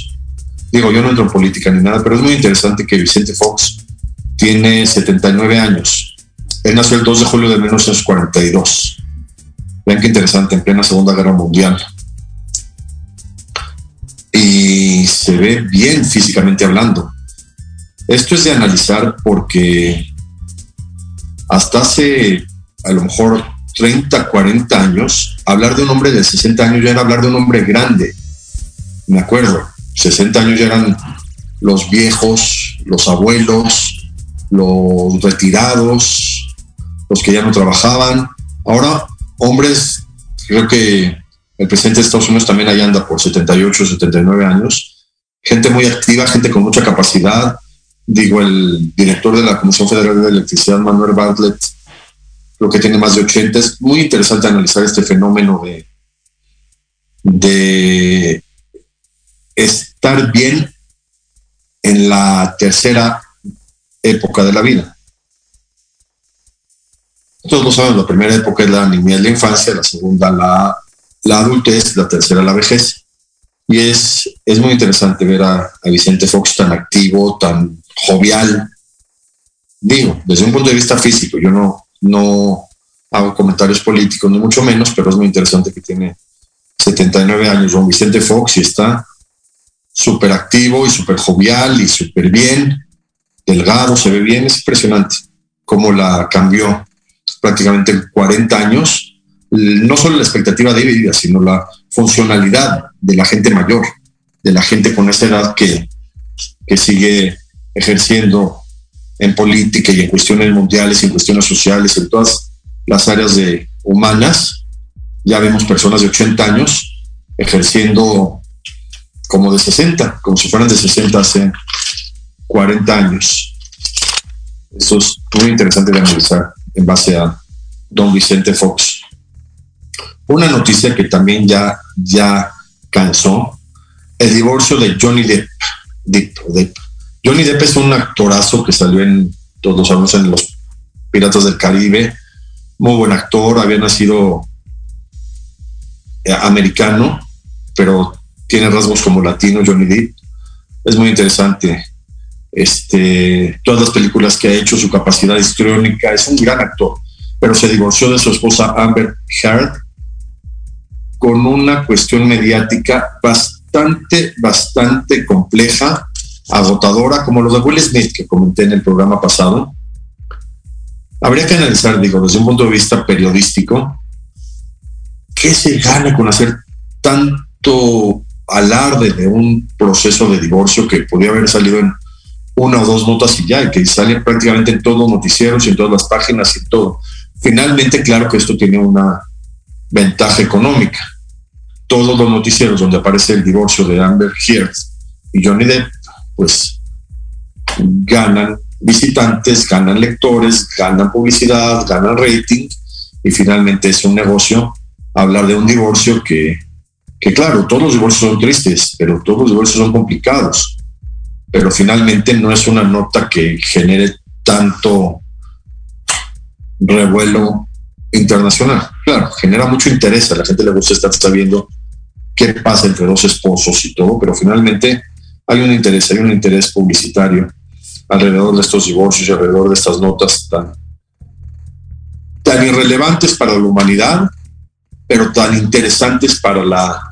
digo, yo no entro en política ni nada, pero es muy interesante que Vicente Fox tiene 79 años. Él nació el 2 de julio de 1942. Vean qué interesante, en plena Segunda Guerra Mundial. Y se ve bien físicamente hablando. Esto es de analizar porque hasta hace a lo mejor 30, 40 años, hablar de un hombre de 60 años ya era hablar de un hombre grande. Me acuerdo. 60 años ya eran los viejos, los abuelos, los retirados, los que ya no trabajaban. Ahora, hombres, creo que el presidente de Estados Unidos también ahí anda por 78, 79 años. Gente muy activa, gente con mucha capacidad. Digo, el director de la Comisión Federal de Electricidad, Manuel Bartlett, lo que tiene más de 80. Es muy interesante analizar este fenómeno de, de estar bien en la tercera época de la vida. Todos lo sabemos, la primera época es la niñez, la infancia, la segunda la, la adultez, la tercera la vejez. Y es, es muy interesante ver a, a Vicente Fox tan activo, tan jovial. Digo, desde un punto de vista físico, yo no, no hago comentarios políticos, ni mucho menos, pero es muy interesante que tiene 79 años don Vicente Fox y está súper activo y súper jovial y súper bien, delgado, se ve bien, es impresionante cómo la cambió prácticamente 40 años, no solo la expectativa de vida, sino la funcionalidad de la gente mayor, de la gente con esa edad que, que sigue ejerciendo en política y en cuestiones mundiales, en cuestiones sociales, en todas las áreas de humanas. Ya vemos personas de 80 años ejerciendo como de 60, como si fueran de 60 hace 40 años. Eso es muy interesante de analizar en base a don Vicente Fox. Una noticia que también ya, ya cansó, el divorcio de Johnny Depp. Depp Johnny Depp es un actorazo que salió en, todos los en Los Piratas del Caribe. Muy buen actor, había nacido eh, americano, pero tiene rasgos como latino, Johnny Depp. Es muy interesante. Este, todas las películas que ha hecho, su capacidad histriónica, es un gran actor, pero se divorció de su esposa Amber Heard con una cuestión mediática bastante, bastante compleja agotadora, como lo de Will Smith que comenté en el programa pasado, habría que analizar, digo, desde un punto de vista periodístico, ¿qué se gana con hacer tanto alarde de un proceso de divorcio que podría haber salido en una o dos notas y ya, y que sale prácticamente en todos los noticieros y en todas las páginas y todo. Finalmente, claro que esto tiene una ventaja económica. Todos los noticieros donde aparece el divorcio de Amber Heard y Johnny Depp pues ganan visitantes, ganan lectores, ganan publicidad, ganan rating y finalmente es un negocio hablar de un divorcio que, que claro, todos los divorcios son tristes, pero todos los divorcios son complicados, pero finalmente no es una nota que genere tanto revuelo internacional. Claro, genera mucho interés, a la gente le gusta estar sabiendo qué pasa entre dos esposos y todo, pero finalmente hay un interés, hay un interés publicitario alrededor de estos divorcios y alrededor de estas notas tan, tan irrelevantes para la humanidad, pero tan interesantes para la,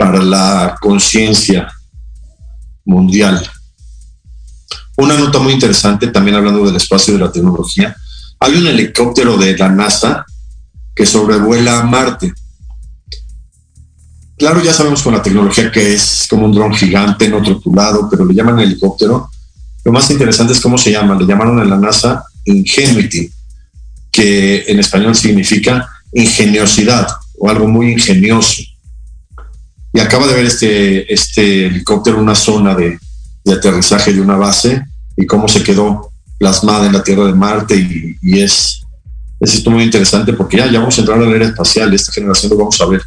para la conciencia mundial. Una nota muy interesante, también hablando del espacio y de la tecnología, hay un helicóptero de la NASA que sobrevuela Marte. Claro, ya sabemos con la tecnología que es como un dron gigante en otro lado, pero le llaman helicóptero. Lo más interesante es cómo se llama. Le llamaron en la NASA Ingenuity, que en español significa ingeniosidad o algo muy ingenioso. Y acaba de ver este, este helicóptero una zona de, aterrizaje de una base y cómo se quedó plasmada en la Tierra de Marte y, es, es esto muy interesante porque ya, ya vamos a entrar a la era espacial, esta generación lo vamos a ver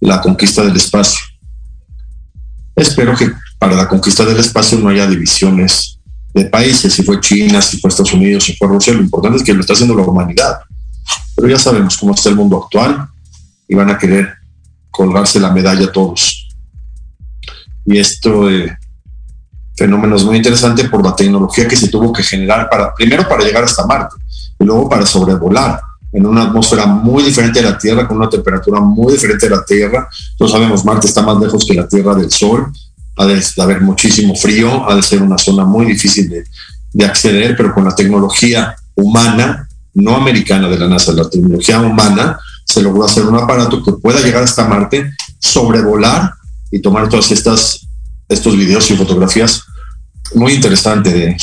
la conquista del espacio. Espero que para la conquista del espacio no haya divisiones de países, si fue China, si fue Estados Unidos, si fue Rusia, lo importante es que lo está haciendo la humanidad. Pero ya sabemos cómo está el mundo actual y van a querer colgarse la medalla todos. Y esto eh, fenómeno es muy interesante por la tecnología que se tuvo que generar para, primero para llegar hasta Marte y luego para sobrevolar en una atmósfera muy diferente de la Tierra, con una temperatura muy diferente de la Tierra. Todos sabemos, Marte está más lejos que la Tierra del Sol, ha de, haber muchísimo frío, ha de ser una zona muy difícil de, de acceder, pero con la tecnología humana, no americana de la NASA, la tecnología humana, se logró hacer un aparato que pueda llegar hasta Marte, sobrevolar y tomar todas estas estos videos y fotografías muy interesante de,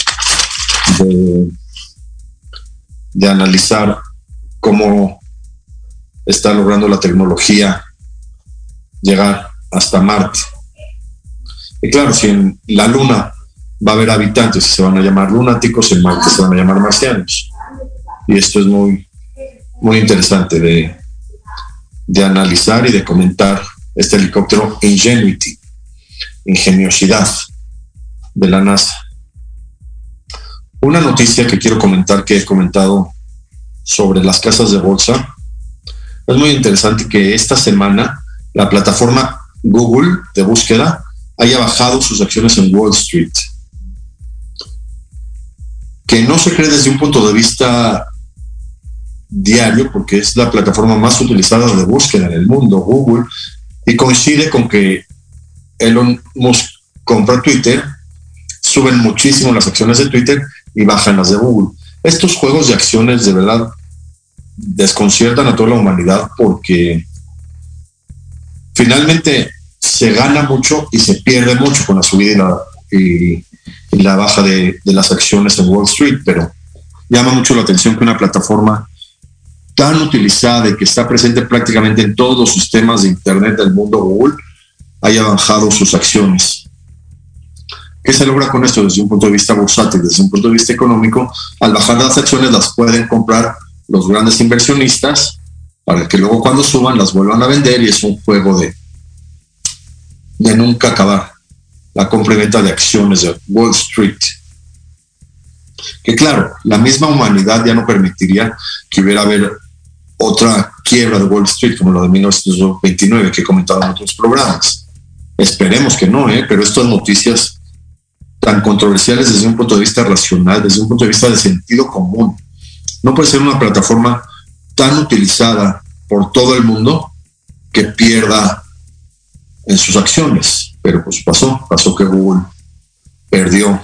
de, analizar cómo está logrando la tecnología llegar hasta Marte. Y claro, si en la Luna va a haber habitantes se van a llamar lunáticos, en Marte se van a llamar marcianos. Y esto es muy, muy interesante de, de analizar y de comentar este helicóptero Ingenuity, ingeniosidad de la NASA. Una noticia que quiero comentar que he comentado sobre las casas de bolsa. Es muy interesante que esta semana la plataforma Google de búsqueda haya bajado sus acciones en Wall Street. Que no se cree desde un punto de vista diario, porque es la plataforma más utilizada de búsqueda en el mundo, Google, y coincide con que Elon Musk compra Twitter, suben muchísimo las acciones de Twitter y bajan las de Google. estos juegos de acciones de verdad desconciertan a toda la humanidad porque finalmente se gana mucho y se pierde mucho con la subida y la, baja de, las acciones en Wall Street, pero llama mucho la atención que una plataforma tan utilizada y que está presente prácticamente en todos los sistemas de Internet del mundo Google haya bajado sus acciones. ¿Qué se logra con esto desde un punto de vista bursátil, desde un punto de vista económico? Al bajar las acciones las pueden comprar los grandes inversionistas para que luego cuando suban las vuelvan a vender y es un juego de, de nunca acabar. La compra y venta de acciones de Wall Street. Que claro, la misma humanidad ya no permitiría que hubiera haber otra quiebra de Wall Street como la de 1929 que he comentado en otros programas. Esperemos que no, ¿eh? pero estas noticias tan controversiales desde un punto de vista racional, desde un punto de vista de sentido común, no puede ser una plataforma tan utilizada por todo el mundo que pierda en sus acciones. Pero pues pasó, pasó que Google perdió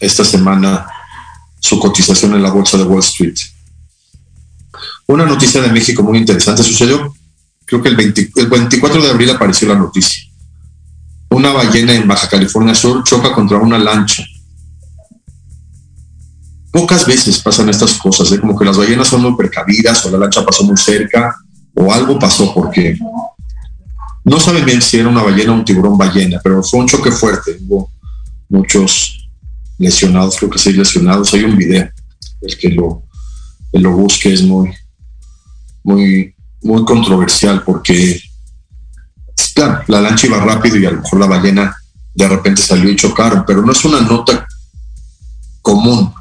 esta semana su cotización en la bolsa de Wall Street. Una noticia de México muy interesante sucedió, creo que el, 24 de abril apareció la noticia. Una ballena en Baja California Sur choca contra una lancha. Pocas veces pasan estas cosas, ¿eh? como que las ballenas son muy precavidas o la lancha pasó muy cerca o algo pasó porque no saben bien si era una ballena o un tiburón ballena, pero fue un choque fuerte. Hubo muchos lesionados, creo que seis lesionados. Hay un video, el que lo, lo busque es muy, muy, muy controversial porque, claro, la lancha iba rápido y a lo mejor la ballena de repente salió y chocaron, pero no es una nota común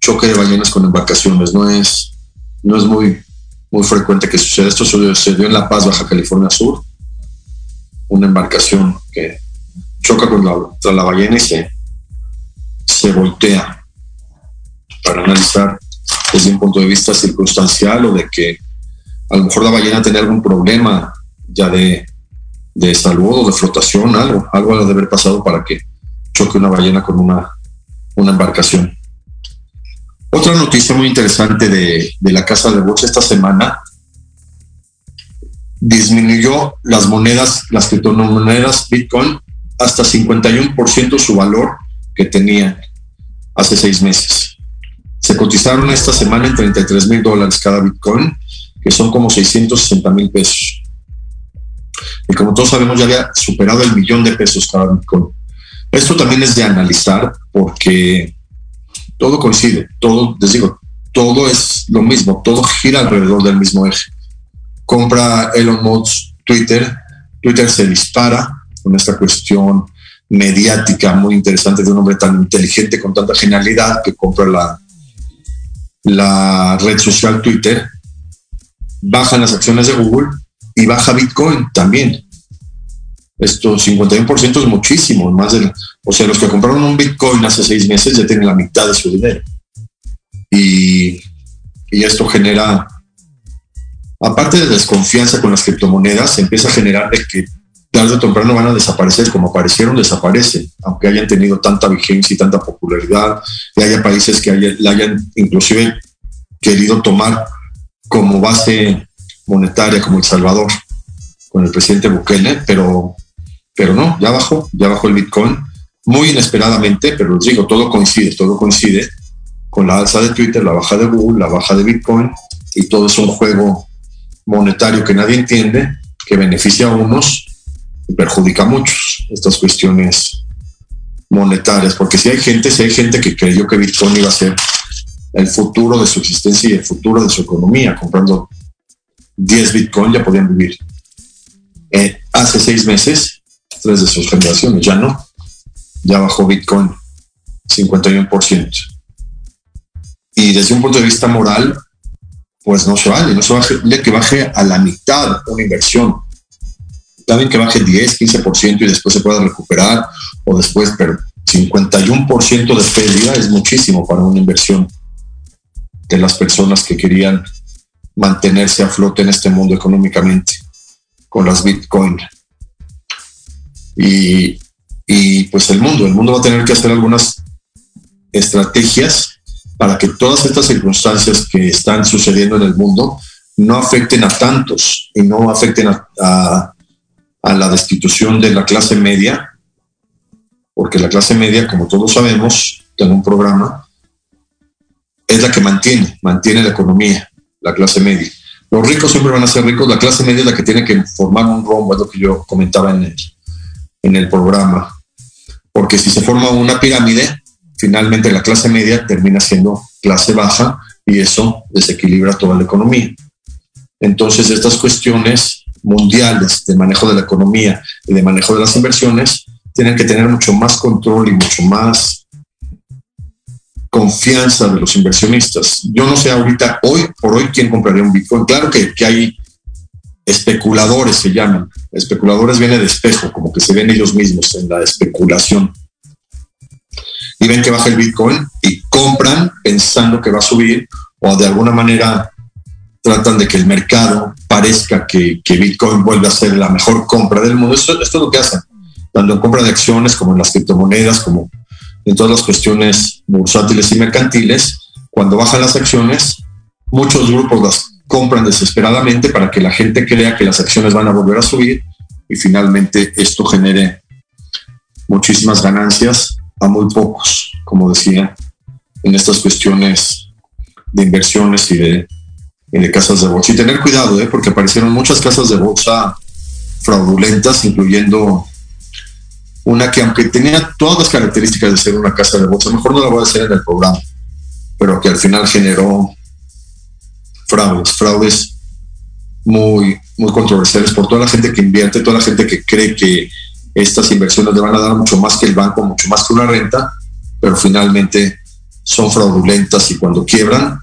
choque de ballenas con embarcaciones, no es, no es muy, muy frecuente que suceda. Esto sucedió en La Paz, Baja California Sur, una embarcación que choca contra la ballena y se, se voltea para analizar desde un punto de vista circunstancial o de que a lo mejor la ballena tenía algún problema ya de, de salud o de flotación, algo, algo ha de haber pasado para que choque una ballena con una, una embarcación. Otra noticia muy interesante de, de la casa de bolsa esta semana disminuyó las monedas, las criptomonedas Bitcoin hasta 51% su valor que tenía hace seis meses. Se cotizaron esta semana en 33 mil dólares cada Bitcoin que son como 660 mil pesos. Y como todos sabemos, ya había superado el millón de pesos cada Bitcoin. Esto también es de analizar porque todo coincide, todo, les digo, todo es lo mismo, todo gira alrededor del mismo eje. Compra Elon Musk Twitter, Twitter se dispara con esta cuestión mediática muy interesante de un hombre tan inteligente con tanta genialidad que compra la, la red social Twitter bajan las acciones de Google y baja Bitcoin también. Esto 51% es muchísimo, más de, o sea, los que compraron un Bitcoin hace seis meses ya tienen la mitad de su dinero. Y, y esto genera, aparte de desconfianza con las criptomonedas, empieza a generar de que tarde o temprano van a desaparecer, como aparecieron, desaparecen, aunque hayan tenido tanta vigencia y tanta popularidad, y haya países que la hayan inclusive querido tomar como base monetaria como El Salvador con el presidente Bukele, pero, pero no, ya bajó, ya bajó el Bitcoin muy inesperadamente, pero les digo, todo coincide, todo coincide con la alza de Twitter, la baja de Google, la baja de Bitcoin y todo es un juego monetario que nadie entiende, que beneficia a unos perjudica a muchos estas cuestiones monetarias, porque si hay gente, si hay gente que creyó que Bitcoin iba a ser el futuro de su existencia y el futuro de su economía. Comprando 10 Bitcoin ya podían vivir. Eh, hace seis meses, tres de sus generaciones, ya no. Ya bajó Bitcoin 51%. Y desde un punto de vista moral, pues no se vale, no se vale que baje a la mitad una inversión. También que baje 10, 15% y después se pueda recuperar o después, pero 51% de pérdida es muchísimo para una inversión de las personas que querían mantenerse a flote en este mundo económicamente con las Bitcoin. Y, pues el mundo, el mundo va a tener que hacer algunas estrategias para que todas estas circunstancias que están sucediendo en el mundo no afecten a tantos y no afecten a, la destitución de la clase media, porque la clase media, como todos sabemos, tengo un programa, es la que mantiene, mantiene la economía, la clase media. Los ricos siempre van a ser ricos, la clase media es la que tiene que formar un rombo, es lo que yo comentaba en el, en el programa. Porque si se forma una pirámide, finalmente la clase media termina siendo clase baja y eso desequilibra toda la economía. Entonces, estas cuestiones mundiales de manejo de la economía y de manejo de las inversiones tienen que tener mucho más control y mucho más confianza de los inversionistas. Yo no sé ahorita, hoy por hoy, quién compraría un Bitcoin. Claro que, que hay especuladores, se llaman. Especuladores viene de espejo, como que se ven ellos mismos en la especulación. Y ven que baja el Bitcoin y compran pensando que va a subir o de alguna manera tratan de que el mercado parezca que, Bitcoin vuelve a ser la mejor compra del mundo. Esto, esto es lo que hacen, tanto en compra de acciones como en las criptomonedas, como en todas las cuestiones bursátiles y mercantiles. Cuando bajan las acciones, muchos grupos las compran desesperadamente para que la gente crea que las acciones van a volver a subir y finalmente esto genere muchísimas ganancias a muy pocos, como decía, en estas cuestiones de inversiones y de de casas de bolsa. Y tener cuidado, ¿eh? porque aparecieron muchas casas de bolsa fraudulentas, incluyendo una que aunque tenía todas las características de ser una casa de bolsa, mejor no la voy a hacer en el programa, pero que al final generó fraudes, fraudes muy, muy controversiales por toda la gente que invierte, toda la gente que cree que estas inversiones le van a dar mucho más que el banco, mucho más que una renta, pero finalmente son fraudulentas y cuando quiebran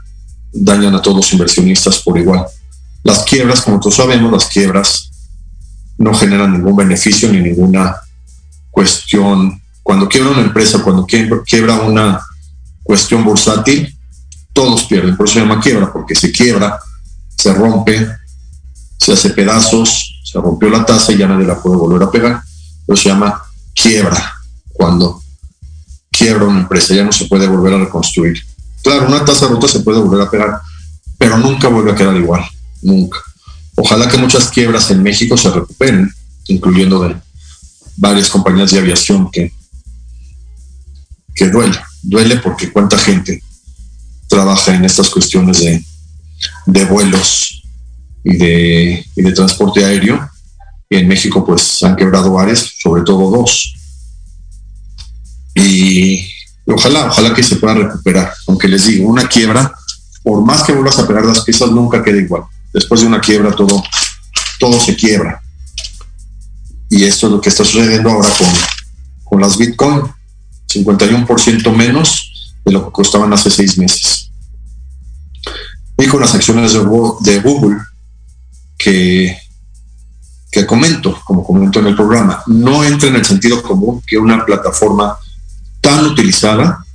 dañan a todos los inversionistas por igual. Las quiebras, como todos sabemos, las quiebras no generan ningún beneficio ni ninguna cuestión. Cuando quiebra una empresa, cuando quiebra una cuestión bursátil, todos pierden. Por eso se llama quiebra, porque se quiebra, se rompe, se hace pedazos, se rompió la taza y ya nadie la puede volver a pegar. Pero se llama quiebra, cuando quiebra una empresa, ya no se puede volver a reconstruir. Claro, una taza rota se puede volver a pegar, pero nunca vuelve a quedar igual, nunca. Ojalá que muchas quiebras en México se recuperen, incluyendo de varias compañías de aviación que, que duele, porque cuánta gente trabaja en estas cuestiones de, de vuelos y de, y de transporte aéreo. Y en México pues han quebrado varias, sobre todo dos. Y ojalá, ojalá que se pueda recuperar. Aunque les digo, una quiebra, por más que vuelvas a pegar las piezas, nunca queda igual. Después de una quiebra todo, todo se quiebra. Y esto es lo que está sucediendo ahora con, con las Bitcoin. 51% menos de lo que costaban hace seis meses. Y con las acciones de Google, que, que comento, como comento en el programa, no entra en el sentido común que una plataforma utilizada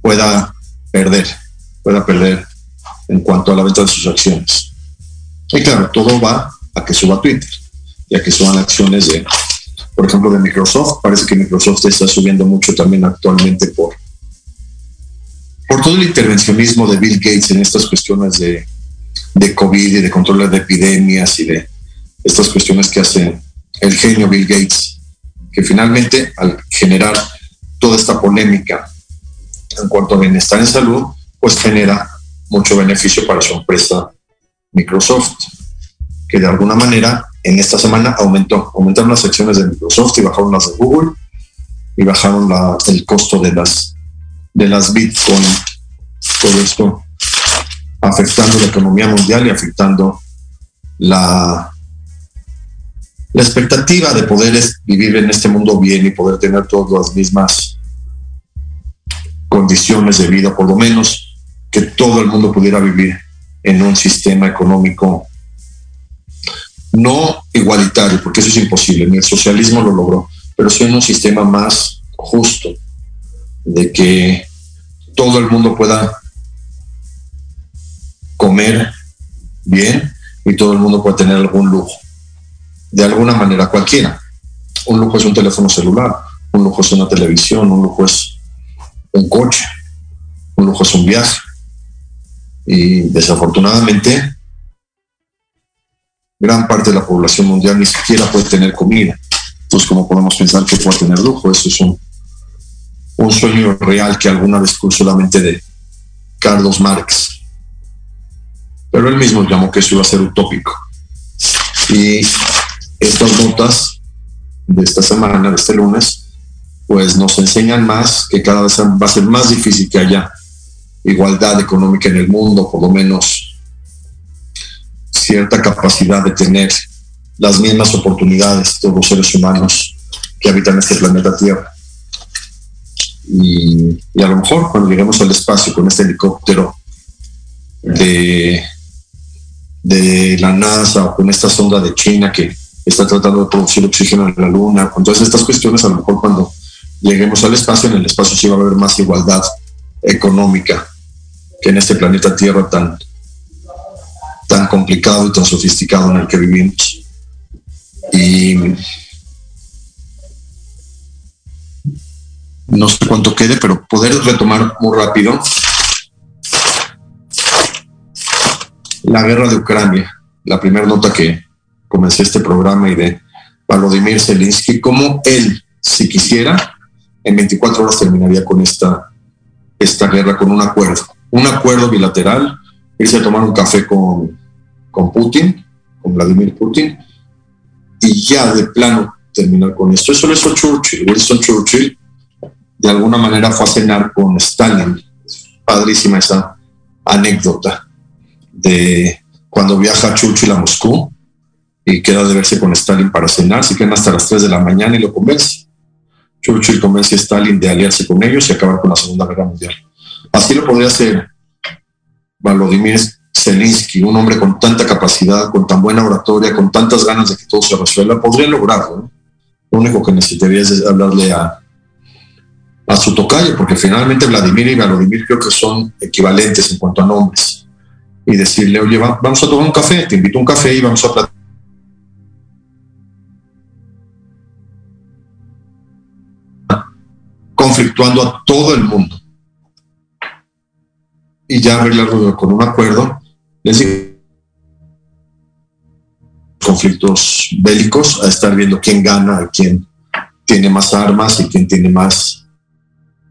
pueda perder, pueda perder en cuanto a la venta de sus acciones. Y claro, todo va a que suba Twitter y a que suban acciones de, por ejemplo, de Microsoft. Parece que Microsoft está subiendo mucho también actualmente por, por todo el intervencionismo de Bill Gates en estas cuestiones de, de COVID y de control de epidemias y de estas cuestiones que hace el genio Bill Gates, que finalmente al generar toda esta polémica en cuanto a bienestar en salud, pues genera mucho beneficio para su empresa Microsoft, que de alguna manera en esta semana aumentó, aumentaron las acciones de Microsoft y bajaron las de Google y bajaron el costo de las de las Bitcoin. Todo esto afectando la economía mundial y afectando la, la expectativa de poder vivir en este mundo bien y poder tener todas las mismas condiciones de vida, por lo menos que todo el mundo pudiera vivir en un sistema económico no igualitario, porque eso es imposible, ni el socialismo lo logró, pero sí en un sistema más justo, de que todo el mundo pueda comer bien y todo el mundo pueda tener algún lujo de alguna manera cualquiera. Un lujo es un teléfono celular, un lujo es una televisión, un lujo es un coche. un lujo es un viaje. Y desafortunadamente, gran parte de la población mundial ni siquiera puede tener comida. Entonces, ¿cómo podemos pensar que puede tener lujo? Eso es un, un sueño real que alguna vez cruzó la mente de Carlos Marx. Pero él mismo llamó que eso iba a ser utópico. Y estas notas de esta semana, de este lunes, pues nos enseñan más que cada vez va a ser más difícil que haya igualdad económica en el mundo, por lo menos cierta capacidad de tener las mismas oportunidades todos los seres humanos que habitan este planeta Tierra. Y, a lo mejor cuando lleguemos al espacio con este helicóptero de, de la NASA o con esta sonda de China que está tratando de producir oxígeno en la Luna, con todas estas cuestiones, a lo mejor cuando lleguemos al espacio, en el espacio sí va a haber más igualdad económica que en este planeta Tierra tan, tan complicado y tan sofisticado en el que vivimos. Y no sé cuánto quede, pero poder retomar muy rápido la guerra de Ucrania, la primera nota que comencé este programa y de Volodymyr Zelensky, como él, si quisiera, en 24 horas terminaría con esta, esta guerra, con un acuerdo, un acuerdo bilateral, irse a tomar un café con, con Putin, con Vladimir Putin, y ya de plano terminar con esto. Eso lo hizo Churchill. Winston Churchill de alguna manera fue a cenar con Stalin. Padrísima esa anécdota de cuando viaja Churchill a Moscú y queda de verse con Stalin para cenar, se quedan hasta las 3 de la mañana y lo convence. Churchill convence a Stalin de aliarse con ellos y acabar con la Segunda Guerra Mundial. Así lo podría hacer Volodymyr Zelensky, un hombre con tanta capacidad, con tan buena oratoria, con tantas ganas de que todo se resuelva, podría lograrlo. Lo único que necesitaría es hablarle a, a su tocayo, porque finalmente Vladimir y Volodymyr creo que son equivalentes en cuanto a nombres. Y decirle, oye, vamos a tomar un café, te invito a un café y vamos a platicar conflictuando a todo el mundo. Y ya arreglarlo con un acuerdo, les conflictos bélicos, a estar viendo quién gana, quién tiene más armas y quién tiene más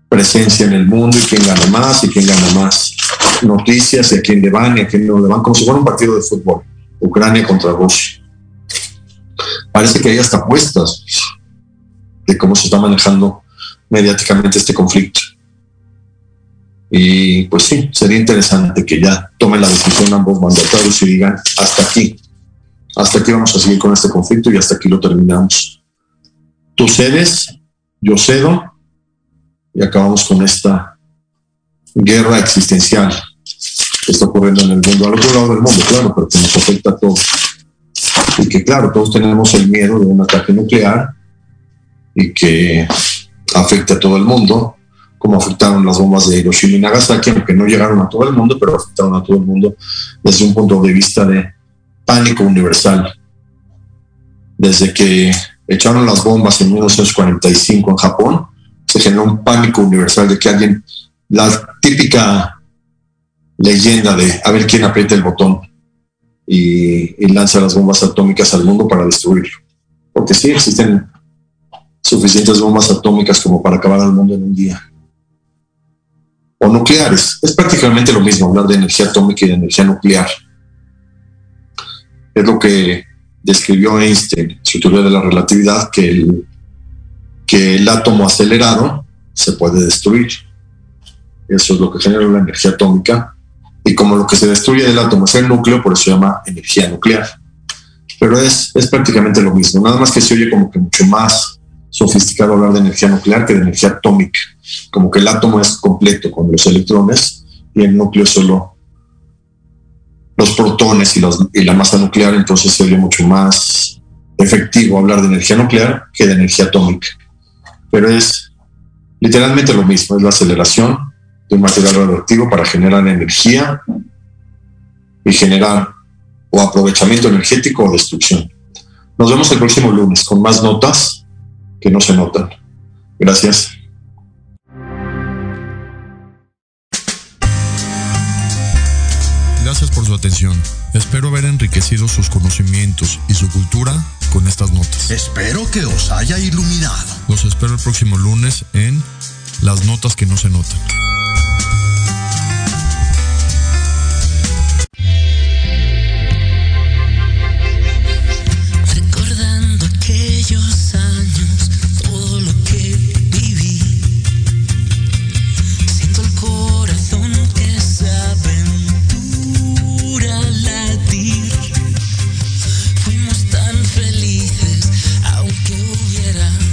presencia en el mundo y quién gana más y quién gana más noticias y a quién le van y a quién no le van, como si fuera un partido de fútbol, Ucrania contra Rusia. Parece que hay hasta apuestas de cómo se está manejando mediáticamente este conflicto. Y pues sí, sería interesante que ya tomen la decisión ambos mandatarios y digan, hasta aquí, hasta aquí vamos a seguir con este conflicto y hasta aquí lo terminamos. Tú cedes, yo cedo y acabamos con esta guerra existencial que está ocurriendo en el mundo, al otro lado del mundo, claro, pero que nos afecta a todos. Y que claro, todos tenemos el miedo de un ataque nuclear y que afecta a todo el mundo, como afectaron las bombas de Hiroshima y Nagasaki, aunque no llegaron a todo el mundo, pero afectaron a todo el mundo desde un punto de vista de pánico universal. Desde que echaron las bombas en 1945 en Japón, se generó un pánico universal de que alguien, la típica leyenda de a ver quién aprieta el botón y, y lanza las bombas atómicas al mundo para destruirlo. Porque sí existen suficientes bombas atómicas como para acabar al mundo en un día. O nucleares. Es prácticamente lo mismo hablar de energía atómica y de energía nuclear. Es lo que describió Einstein, su teoría de la relatividad, que el, que el átomo acelerado se puede destruir. Eso es lo que genera la energía atómica. Y como lo que se destruye del átomo es el núcleo, por eso se llama energía nuclear. Pero es, es prácticamente lo mismo, nada más que se oye como que mucho más sofisticado hablar de energía nuclear que de energía atómica. Como que el átomo es completo con los electrones y el núcleo solo los protones y, y la masa nuclear, entonces se oye mucho más efectivo hablar de energía nuclear que de energía atómica. Pero es literalmente lo mismo, es la aceleración de un material radioactivo para generar energía y generar o aprovechamiento energético o destrucción. Nos vemos el próximo lunes con más notas que no se notan. Gracias. Gracias por su atención. Espero haber enriquecido sus conocimientos y su cultura con estas notas. Espero que os haya iluminado. Los espero el próximo lunes en Las Notas que no se notan.